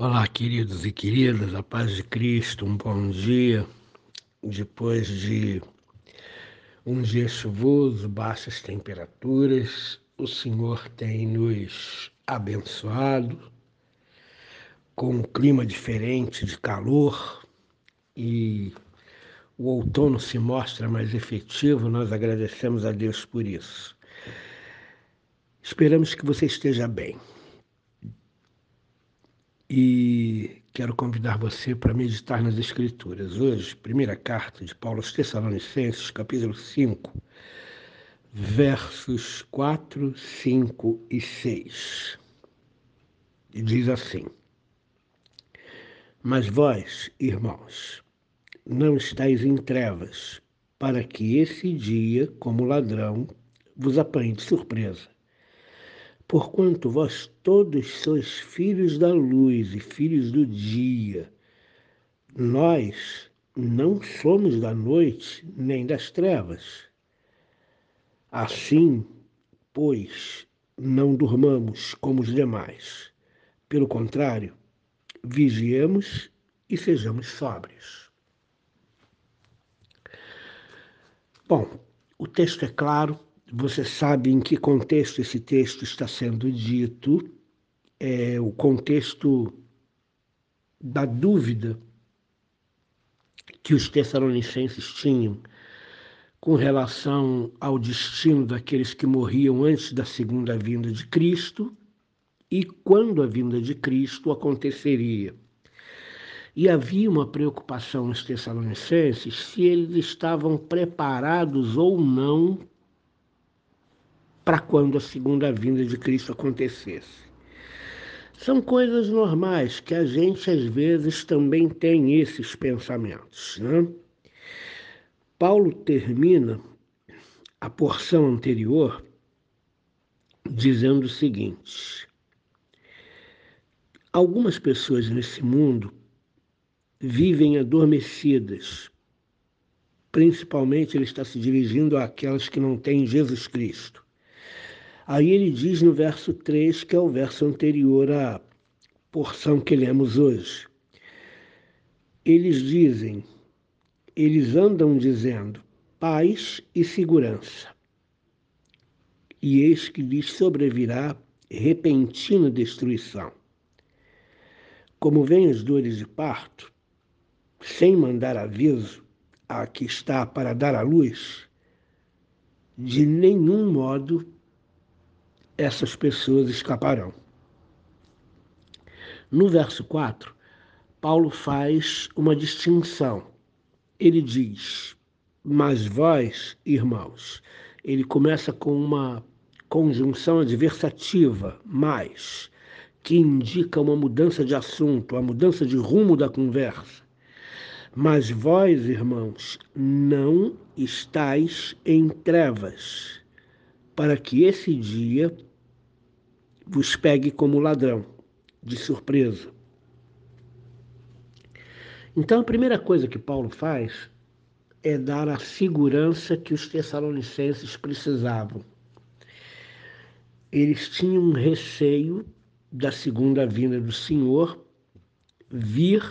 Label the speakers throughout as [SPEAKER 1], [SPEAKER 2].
[SPEAKER 1] Olá, queridos e queridas, a paz de Cristo, um bom dia. Depois de um dia chuvoso, baixas temperaturas, o Senhor tem nos abençoado com um clima diferente de calor e o outono se mostra mais efetivo, nós agradecemos a Deus por isso. Esperamos que você esteja bem. E quero convidar você para meditar nas Escrituras. Hoje, primeira carta de Paulo aos Tessalonicenses, capítulo 5, versos 4, 5 e 6. E diz assim: Mas vós, irmãos, não estáis em trevas, para que esse dia, como ladrão, vos apanhe de surpresa. Porquanto vós todos sois filhos da luz e filhos do dia. Nós não somos da noite nem das trevas. Assim, pois, não durmamos como os demais. Pelo contrário, vigiemos e sejamos sóbrios. Bom, o texto é claro, você sabe em que contexto esse texto está sendo dito, é o contexto da dúvida que os tessalonicenses tinham com relação ao destino daqueles que morriam antes da segunda vinda de Cristo e quando a vinda de Cristo aconteceria. E havia uma preocupação nos Tessalonicenses se eles estavam preparados ou não para quando a segunda vinda de Cristo acontecesse. São coisas normais que a gente às vezes também tem esses pensamentos. Né? Paulo termina a porção anterior dizendo o seguinte: algumas pessoas nesse mundo vivem adormecidas. Principalmente ele está se dirigindo àquelas que não têm Jesus Cristo. Aí ele diz no verso 3, que é o verso anterior à porção que lemos hoje. Eles dizem, eles andam dizendo paz e segurança. E eis que lhes sobrevirá repentina destruição. Como vêm as dores de parto, sem mandar aviso a que está para dar à luz, de nenhum modo essas pessoas escaparão. No verso 4, Paulo faz uma distinção. Ele diz: Mas vós, irmãos, ele começa com uma conjunção adversativa, mais, que indica uma mudança de assunto, a mudança de rumo da conversa. Mas vós, irmãos, não estáis em trevas, para que esse dia vos pegue como ladrão, de surpresa. Então, a primeira coisa que Paulo faz é dar a segurança que os tessalonicenses precisavam. Eles tinham receio da segunda vinda do Senhor vir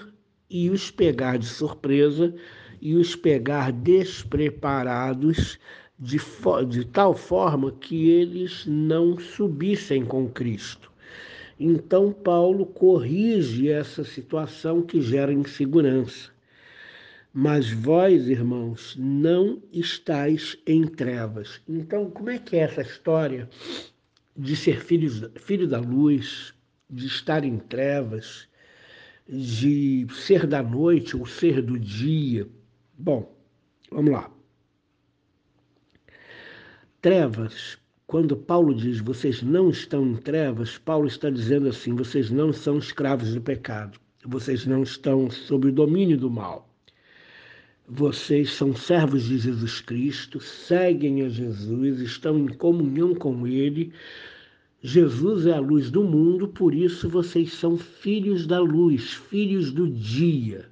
[SPEAKER 1] e os pegar de surpresa e os pegar despreparados de, de tal forma que eles não subissem com Cristo. Então, Paulo corrige essa situação que gera insegurança. Mas vós, irmãos, não estáis em trevas. Então, como é que é essa história de ser filhos, filho da luz, de estar em trevas, de ser da noite ou ser do dia? Bom, vamos lá. Trevas, quando Paulo diz vocês não estão em trevas, Paulo está dizendo assim: vocês não são escravos do pecado, vocês não estão sob o domínio do mal. Vocês são servos de Jesus Cristo, seguem a Jesus, estão em comunhão com Ele. Jesus é a luz do mundo, por isso vocês são filhos da luz, filhos do dia.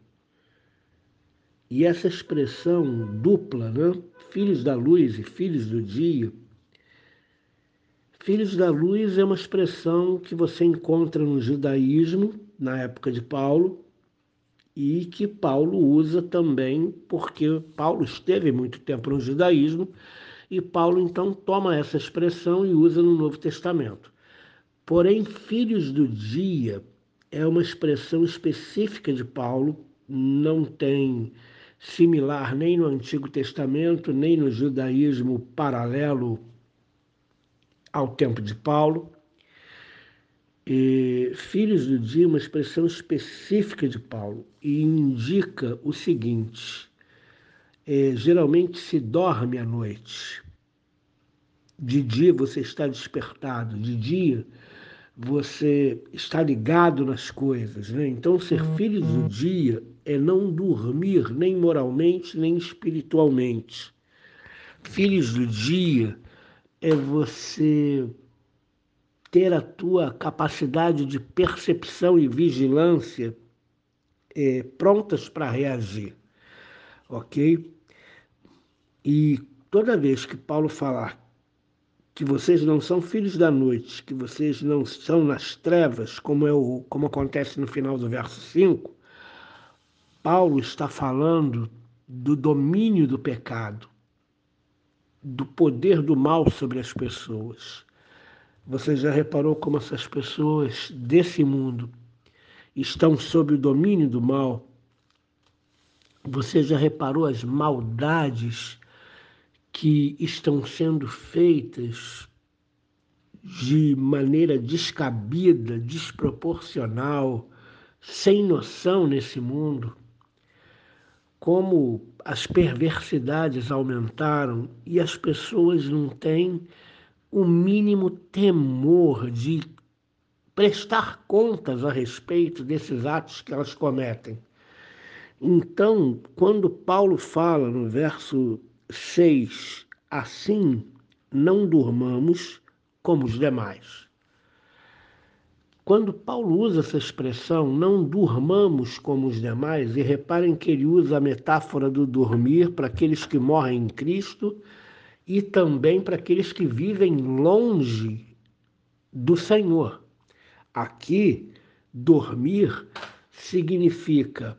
[SPEAKER 1] E essa expressão dupla, né? Filhos da luz e filhos do dia, filhos da luz é uma expressão que você encontra no judaísmo na época de Paulo e que Paulo usa também porque Paulo esteve muito tempo no judaísmo e Paulo então toma essa expressão e usa no Novo Testamento. Porém, filhos do dia é uma expressão específica de Paulo, não tem similar nem no Antigo Testamento, nem no judaísmo paralelo ao tempo de Paulo. E, filhos do dia, uma expressão específica de Paulo, e indica o seguinte: é, geralmente se dorme à noite. De dia você está despertado, de dia você está ligado nas coisas. Né? Então, ser filho do uhum. dia é não dormir nem moralmente, nem espiritualmente. Filhos do dia é você ter a tua capacidade de percepção e vigilância é, prontas para reagir, ok? E toda vez que Paulo falar que vocês não são filhos da noite, que vocês não são nas trevas, como, é o, como acontece no final do verso 5, Paulo está falando do domínio do pecado, do poder do mal sobre as pessoas. Você já reparou como essas pessoas desse mundo estão sob o domínio do mal? Você já reparou as maldades que estão sendo feitas de maneira descabida, desproporcional, sem noção nesse mundo, como as perversidades aumentaram e as pessoas não têm o mínimo temor de prestar contas a respeito desses atos que elas cometem. Então, quando Paulo fala no verso 6. Assim não durmamos como os demais. Quando Paulo usa essa expressão, não durmamos como os demais, e reparem que ele usa a metáfora do dormir para aqueles que morrem em Cristo e também para aqueles que vivem longe do Senhor. Aqui, dormir significa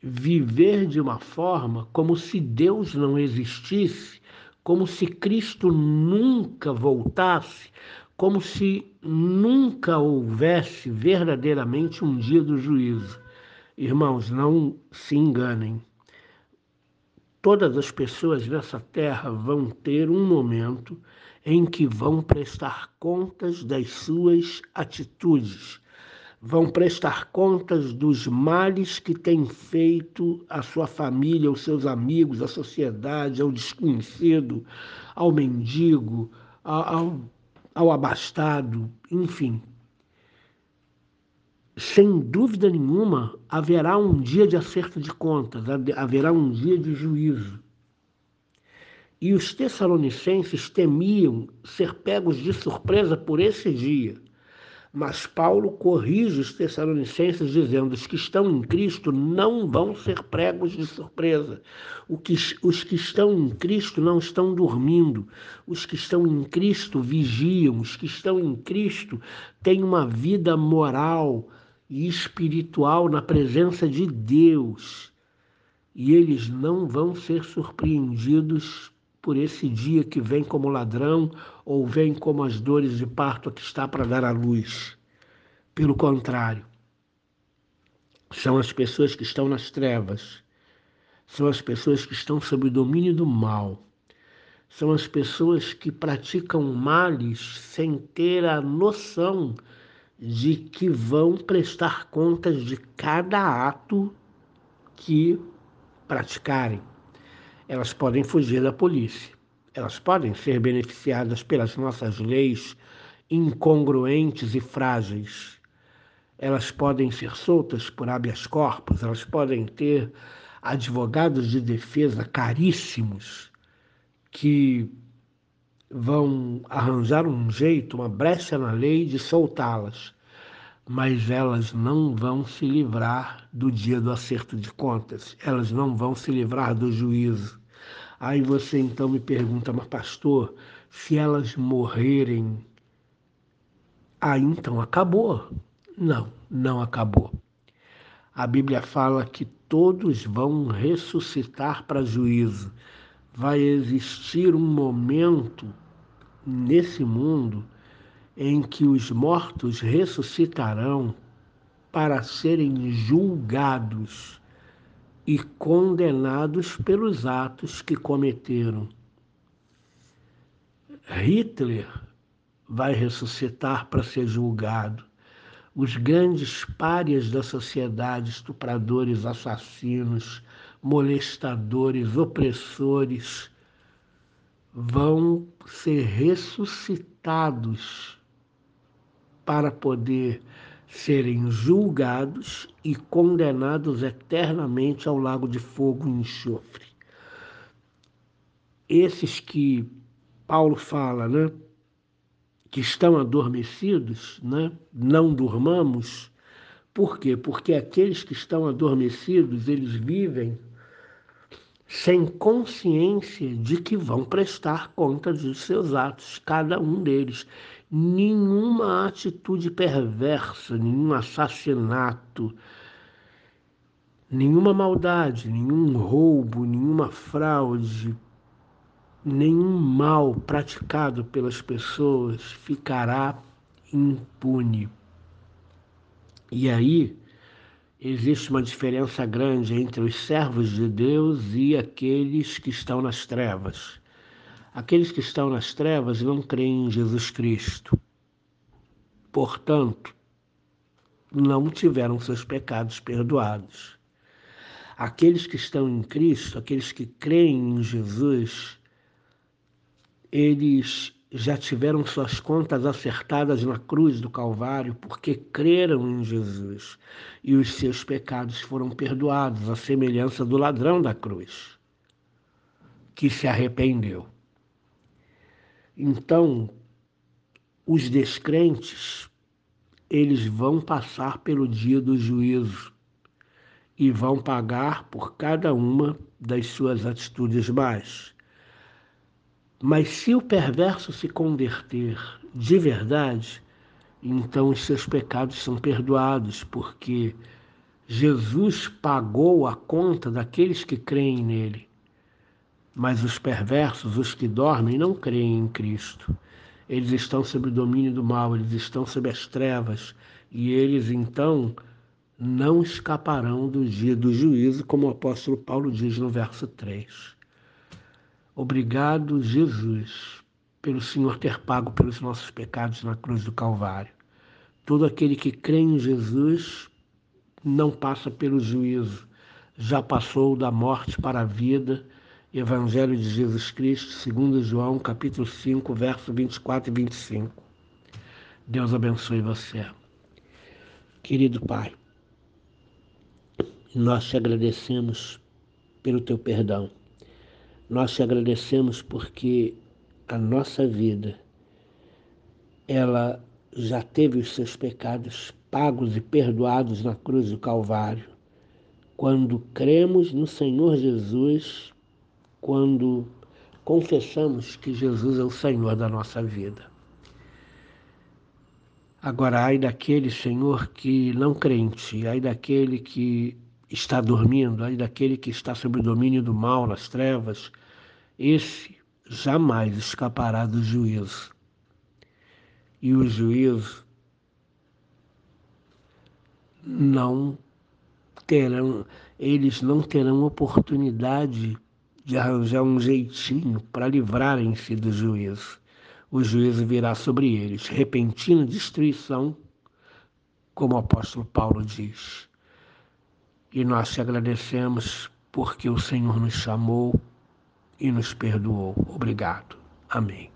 [SPEAKER 1] viver de uma forma como se Deus não existisse, como se Cristo nunca voltasse, como se nunca houvesse verdadeiramente um dia do juízo. Irmãos, não se enganem. Todas as pessoas nessa terra vão ter um momento em que vão prestar contas das suas atitudes vão prestar contas dos males que têm feito à sua família, aos seus amigos, à sociedade, ao desconhecido, ao mendigo, ao, ao abastado, enfim. Sem dúvida nenhuma, haverá um dia de acerto de contas, haverá um dia de juízo. E os tessalonicenses temiam ser pegos de surpresa por esse dia mas Paulo corrige os Tessalonicenses dizendo: os que estão em Cristo não vão ser pregos de surpresa. Os que estão em Cristo não estão dormindo. Os que estão em Cristo vigiam. Os que estão em Cristo têm uma vida moral e espiritual na presença de Deus. E eles não vão ser surpreendidos por esse dia que vem como ladrão ou vem como as dores de parto que está para dar à luz. Pelo contrário, são as pessoas que estão nas trevas, são as pessoas que estão sob o domínio do mal, são as pessoas que praticam males sem ter a noção de que vão prestar contas de cada ato que praticarem elas podem fugir da polícia. Elas podem ser beneficiadas pelas nossas leis incongruentes e frágeis. Elas podem ser soltas por habeas corpus, elas podem ter advogados de defesa caríssimos que vão arranjar um jeito, uma brecha na lei de soltá-las mas elas não vão se livrar do dia do acerto de contas, elas não vão se livrar do juízo. Aí você então me pergunta, mas pastor, se elas morrerem, aí então acabou. Não, não acabou. A Bíblia fala que todos vão ressuscitar para juízo. Vai existir um momento nesse mundo em que os mortos ressuscitarão para serem julgados e condenados pelos atos que cometeram. Hitler vai ressuscitar para ser julgado. Os grandes párias da sociedade, estupradores, assassinos, molestadores, opressores, vão ser ressuscitados para poder serem julgados e condenados eternamente ao lago de fogo e enxofre. Esses que Paulo fala, né, que estão adormecidos, né, não durmamos. Por quê? Porque aqueles que estão adormecidos, eles vivem sem consciência de que vão prestar conta dos seus atos, cada um deles nenhuma atitude perversa, nenhum assassinato, nenhuma maldade, nenhum roubo, nenhuma fraude, nenhum mal praticado pelas pessoas ficará impune. E aí existe uma diferença grande entre os servos de Deus e aqueles que estão nas trevas. Aqueles que estão nas trevas não creem em Jesus Cristo. Portanto, não tiveram seus pecados perdoados. Aqueles que estão em Cristo, aqueles que creem em Jesus, eles já tiveram suas contas acertadas na cruz do Calvário porque creram em Jesus e os seus pecados foram perdoados, à semelhança do ladrão da cruz, que se arrependeu. Então, os descrentes, eles vão passar pelo dia do juízo e vão pagar por cada uma das suas atitudes más. Mas se o perverso se converter de verdade, então os seus pecados são perdoados, porque Jesus pagou a conta daqueles que creem nele. Mas os perversos, os que dormem, não creem em Cristo. Eles estão sob o domínio do mal, eles estão sob as trevas, e eles então não escaparão do dia do juízo, como o apóstolo Paulo diz no verso 3. Obrigado, Jesus, pelo Senhor ter pago pelos nossos pecados na cruz do Calvário. Todo aquele que crê em Jesus não passa pelo juízo, já passou da morte para a vida Evangelho de Jesus Cristo, segundo João, capítulo 5, verso 24 e 25. Deus abençoe você. Querido Pai, nós te agradecemos pelo teu perdão. Nós te agradecemos porque a nossa vida ela já teve os seus pecados pagos e perdoados na cruz do Calvário. Quando cremos no Senhor Jesus quando confessamos que Jesus é o Senhor da nossa vida. Agora, ai daquele Senhor que não crente, ai daquele que está dormindo, ai daquele que está sob o domínio do mal, nas trevas, esse jamais escapará do juízo. E o juízo não terão, eles não terão oportunidade de arranjar um jeitinho para livrarem-se do juízo. O juízo virá sobre eles, repentina destruição, como o apóstolo Paulo diz. E nós te agradecemos porque o Senhor nos chamou e nos perdoou. Obrigado. Amém.